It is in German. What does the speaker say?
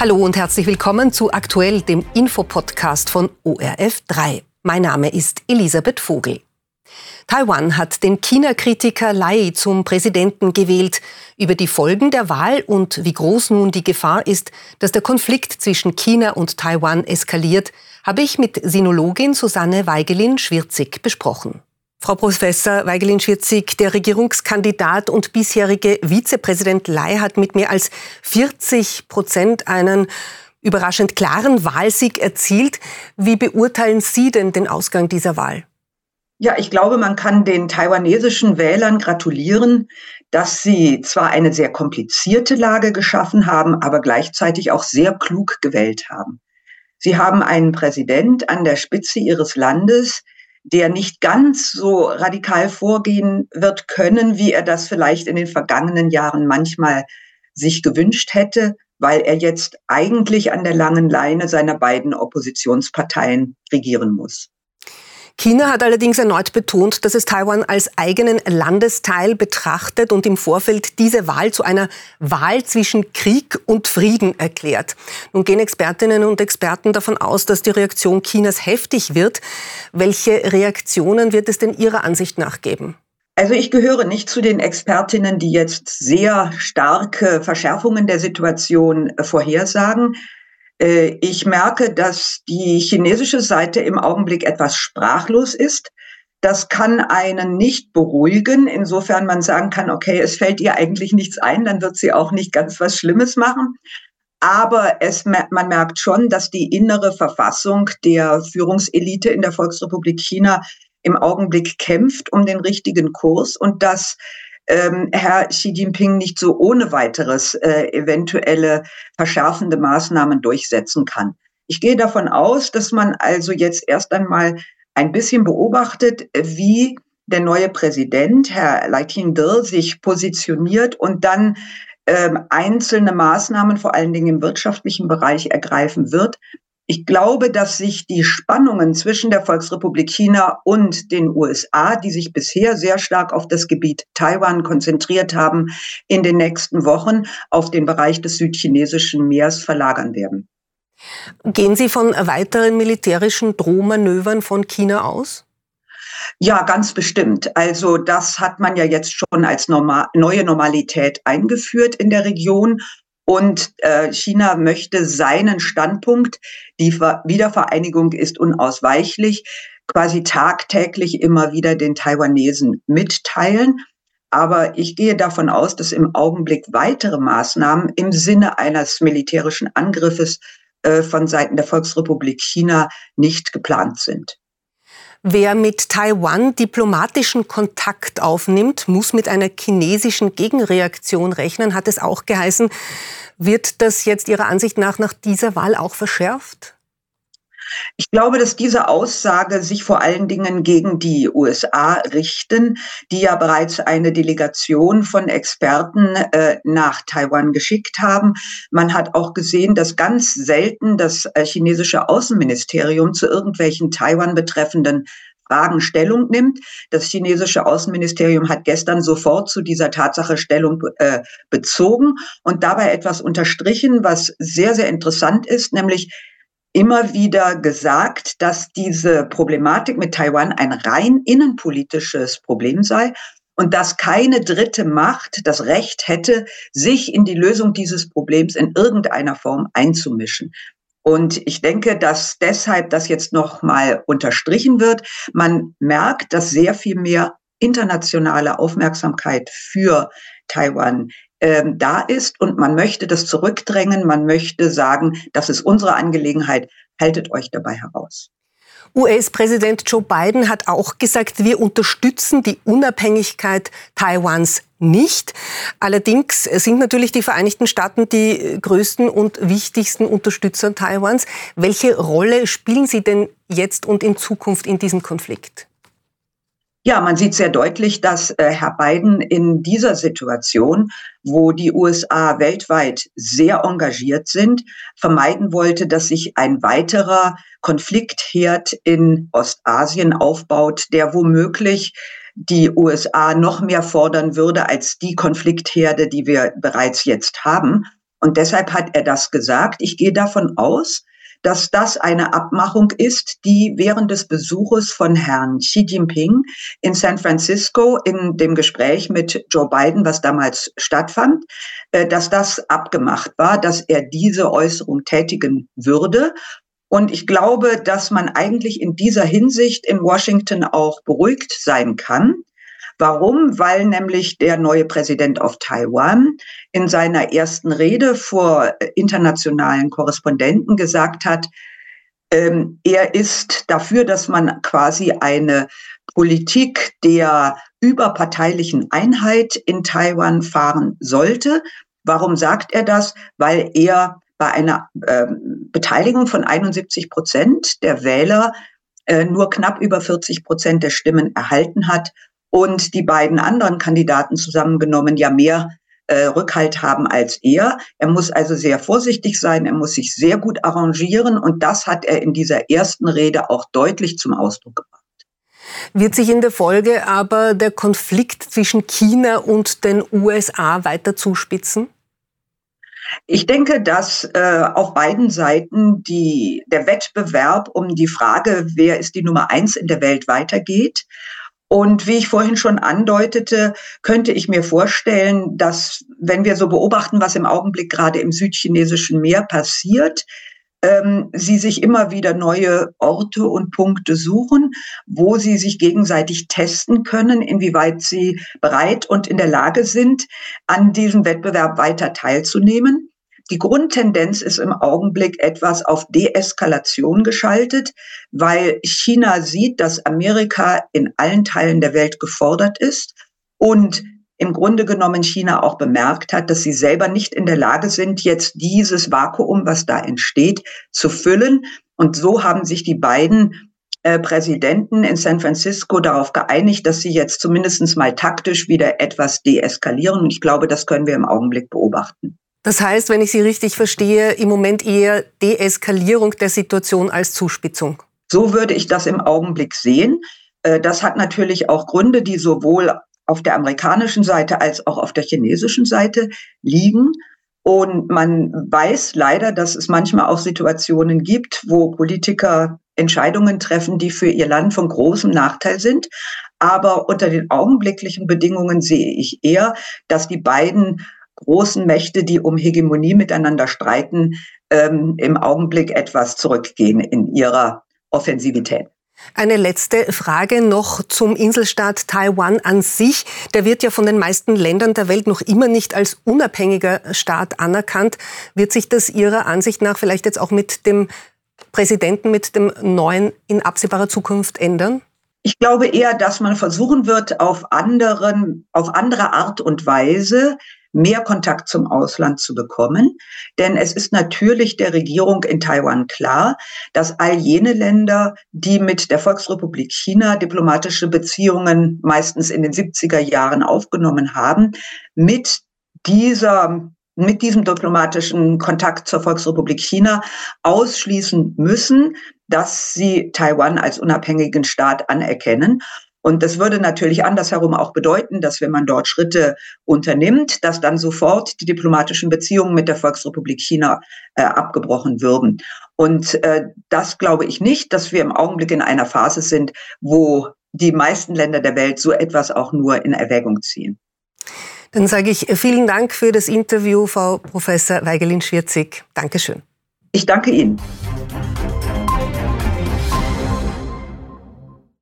Hallo und herzlich willkommen zu Aktuell, dem Infopodcast von ORF3. Mein Name ist Elisabeth Vogel. Taiwan hat den China-Kritiker Lai zum Präsidenten gewählt. Über die Folgen der Wahl und wie groß nun die Gefahr ist, dass der Konflikt zwischen China und Taiwan eskaliert, habe ich mit Sinologin Susanne Weigelin-Schwirzig besprochen. Frau Professor Weigelin-Schwirzig, der Regierungskandidat und bisherige Vizepräsident Lai hat mit mehr als 40 Prozent einen überraschend klaren Wahlsieg erzielt. Wie beurteilen Sie denn den Ausgang dieser Wahl? Ja, ich glaube, man kann den taiwanesischen Wählern gratulieren, dass sie zwar eine sehr komplizierte Lage geschaffen haben, aber gleichzeitig auch sehr klug gewählt haben. Sie haben einen Präsident an der Spitze ihres Landes, der nicht ganz so radikal vorgehen wird können, wie er das vielleicht in den vergangenen Jahren manchmal sich gewünscht hätte, weil er jetzt eigentlich an der langen Leine seiner beiden Oppositionsparteien regieren muss. China hat allerdings erneut betont, dass es Taiwan als eigenen Landesteil betrachtet und im Vorfeld diese Wahl zu einer Wahl zwischen Krieg und Frieden erklärt. Nun gehen Expertinnen und Experten davon aus, dass die Reaktion Chinas heftig wird. Welche Reaktionen wird es denn Ihrer Ansicht nach geben? Also ich gehöre nicht zu den Expertinnen, die jetzt sehr starke Verschärfungen der Situation vorhersagen. Äh, ich merke, dass die chinesische Seite im Augenblick etwas sprachlos ist. Das kann einen nicht beruhigen, insofern man sagen kann, okay, es fällt ihr eigentlich nichts ein, dann wird sie auch nicht ganz was Schlimmes machen. Aber es, man merkt schon, dass die innere Verfassung der Führungselite in der Volksrepublik China im Augenblick kämpft um den richtigen Kurs und dass ähm, Herr Xi Jinping nicht so ohne weiteres äh, eventuelle verschärfende Maßnahmen durchsetzen kann. Ich gehe davon aus, dass man also jetzt erst einmal ein bisschen beobachtet, wie der neue Präsident, Herr Lai Ching-te, sich positioniert und dann ähm, einzelne Maßnahmen, vor allen Dingen im wirtschaftlichen Bereich, ergreifen wird. Ich glaube, dass sich die Spannungen zwischen der Volksrepublik China und den USA, die sich bisher sehr stark auf das Gebiet Taiwan konzentriert haben, in den nächsten Wochen auf den Bereich des südchinesischen Meeres verlagern werden. Gehen Sie von weiteren militärischen Drohmanövern von China aus? Ja, ganz bestimmt. Also das hat man ja jetzt schon als normal, neue Normalität eingeführt in der Region. Und äh, China möchte seinen Standpunkt, die Wiedervereinigung ist unausweichlich, quasi tagtäglich immer wieder den Taiwanesen mitteilen. Aber ich gehe davon aus, dass im Augenblick weitere Maßnahmen im Sinne eines militärischen Angriffes äh, von Seiten der Volksrepublik China nicht geplant sind. Wer mit Taiwan diplomatischen Kontakt aufnimmt, muss mit einer chinesischen Gegenreaktion rechnen, hat es auch geheißen. Wird das jetzt Ihrer Ansicht nach nach dieser Wahl auch verschärft? Ich glaube, dass diese Aussage sich vor allen Dingen gegen die USA richten, die ja bereits eine Delegation von Experten äh, nach Taiwan geschickt haben. Man hat auch gesehen, dass ganz selten das äh, chinesische Außenministerium zu irgendwelchen Taiwan betreffenden Fragen Stellung nimmt. Das chinesische Außenministerium hat gestern sofort zu dieser Tatsache Stellung äh, bezogen und dabei etwas unterstrichen, was sehr, sehr interessant ist, nämlich immer wieder gesagt, dass diese Problematik mit Taiwan ein rein innenpolitisches Problem sei und dass keine dritte Macht das Recht hätte, sich in die Lösung dieses Problems in irgendeiner Form einzumischen. Und ich denke, dass deshalb das jetzt noch mal unterstrichen wird. Man merkt, dass sehr viel mehr internationale Aufmerksamkeit für Taiwan ähm, da ist und man möchte das zurückdrängen. Man möchte sagen, das ist unsere Angelegenheit. Haltet euch dabei heraus. US-Präsident Joe Biden hat auch gesagt, wir unterstützen die Unabhängigkeit Taiwans nicht. Allerdings sind natürlich die Vereinigten Staaten die größten und wichtigsten Unterstützer Taiwans. Welche Rolle spielen sie denn jetzt und in Zukunft in diesem Konflikt? Ja, man sieht sehr deutlich, dass äh, Herr Biden in dieser Situation, wo die USA weltweit sehr engagiert sind, vermeiden wollte, dass sich ein weiterer Konfliktherd in Ostasien aufbaut, der womöglich die USA noch mehr fordern würde als die Konfliktherde, die wir bereits jetzt haben. Und deshalb hat er das gesagt. Ich gehe davon aus, dass das eine Abmachung ist, die während des Besuches von Herrn Xi Jinping in San Francisco in dem Gespräch mit Joe Biden, was damals stattfand, äh, dass das abgemacht war, dass er diese Äußerung tätigen würde. Und ich glaube, dass man eigentlich in dieser Hinsicht in Washington auch beruhigt sein kann. Warum? Weil nämlich der neue Präsident auf Taiwan in seiner ersten Rede vor internationalen Korrespondenten gesagt hat, ähm, er ist dafür, dass man quasi eine Politik der überparteilichen Einheit in Taiwan fahren sollte. Warum sagt er das? Weil er bei einer äh, Beteiligung von 71 Prozent der Wähler äh, nur knapp über 40 Prozent der Stimmen erhalten hat und die beiden anderen Kandidaten zusammengenommen ja mehr äh, Rückhalt haben als er. Er muss also sehr vorsichtig sein, er muss sich sehr gut arrangieren und das hat er in dieser ersten Rede auch deutlich zum Ausdruck gebracht. Wird sich in der Folge aber der Konflikt zwischen China und den USA weiter zuspitzen? Ich denke, dass äh, auf beiden Seiten die, der Wettbewerb um die Frage, wer ist die Nummer eins in der Welt, weitergeht. Und wie ich vorhin schon andeutete, könnte ich mir vorstellen, dass wenn wir so beobachten, was im Augenblick gerade im südchinesischen Meer passiert, ähm, sie sich immer wieder neue Orte und Punkte suchen, wo sie sich gegenseitig testen können, inwieweit sie bereit und in der Lage sind, an diesem Wettbewerb weiter teilzunehmen. Die Grundtendenz ist im Augenblick etwas auf Deeskalation geschaltet, weil China sieht, dass Amerika in allen Teilen der Welt gefordert ist und im Grunde genommen China auch bemerkt hat, dass sie selber nicht in der Lage sind, jetzt dieses Vakuum, was da entsteht, zu füllen. Und so haben sich die beiden äh, Präsidenten in San Francisco darauf geeinigt, dass sie jetzt zumindest mal taktisch wieder etwas deeskalieren. Und ich glaube, das können wir im Augenblick beobachten. Das heißt, wenn ich Sie richtig verstehe, im Moment eher Deeskalierung der Situation als Zuspitzung. So würde ich das im Augenblick sehen. Äh, das hat natürlich auch Gründe, die sowohl auf der amerikanischen Seite als auch auf der chinesischen Seite liegen. Und man weiß leider, dass es manchmal auch Situationen gibt, wo Politiker Entscheidungen treffen, die für ihr Land von großem Nachteil sind. Aber unter den augenblicklichen Bedingungen sehe ich eher, dass die beiden großen Mächte, die um Hegemonie miteinander streiten, ähm, im Augenblick etwas zurückgehen in ihrer Offensivität. Eine letzte Frage noch zum Inselstaat Taiwan an sich. Der wird ja von den meisten Ländern der Welt noch immer nicht als unabhängiger Staat anerkannt. Wird sich das Ihrer Ansicht nach vielleicht jetzt auch mit dem Präsidenten, mit dem neuen in absehbarer Zukunft ändern? Ich glaube eher, dass man versuchen wird, auf anderen, auf andere Art und Weise mehr Kontakt zum Ausland zu bekommen. Denn es ist natürlich der Regierung in Taiwan klar, dass all jene Länder, die mit der Volksrepublik China diplomatische Beziehungen meistens in den 70er Jahren aufgenommen haben, mit dieser mit diesem diplomatischen Kontakt zur Volksrepublik China ausschließen müssen, dass sie Taiwan als unabhängigen Staat anerkennen. Und das würde natürlich andersherum auch bedeuten, dass wenn man dort Schritte unternimmt, dass dann sofort die diplomatischen Beziehungen mit der Volksrepublik China äh, abgebrochen würden. Und äh, das glaube ich nicht, dass wir im Augenblick in einer Phase sind, wo die meisten Länder der Welt so etwas auch nur in Erwägung ziehen. Dann sage ich vielen Dank für das Interview, Frau Professor Weigelin-Schwirzig. Dankeschön. Ich danke Ihnen.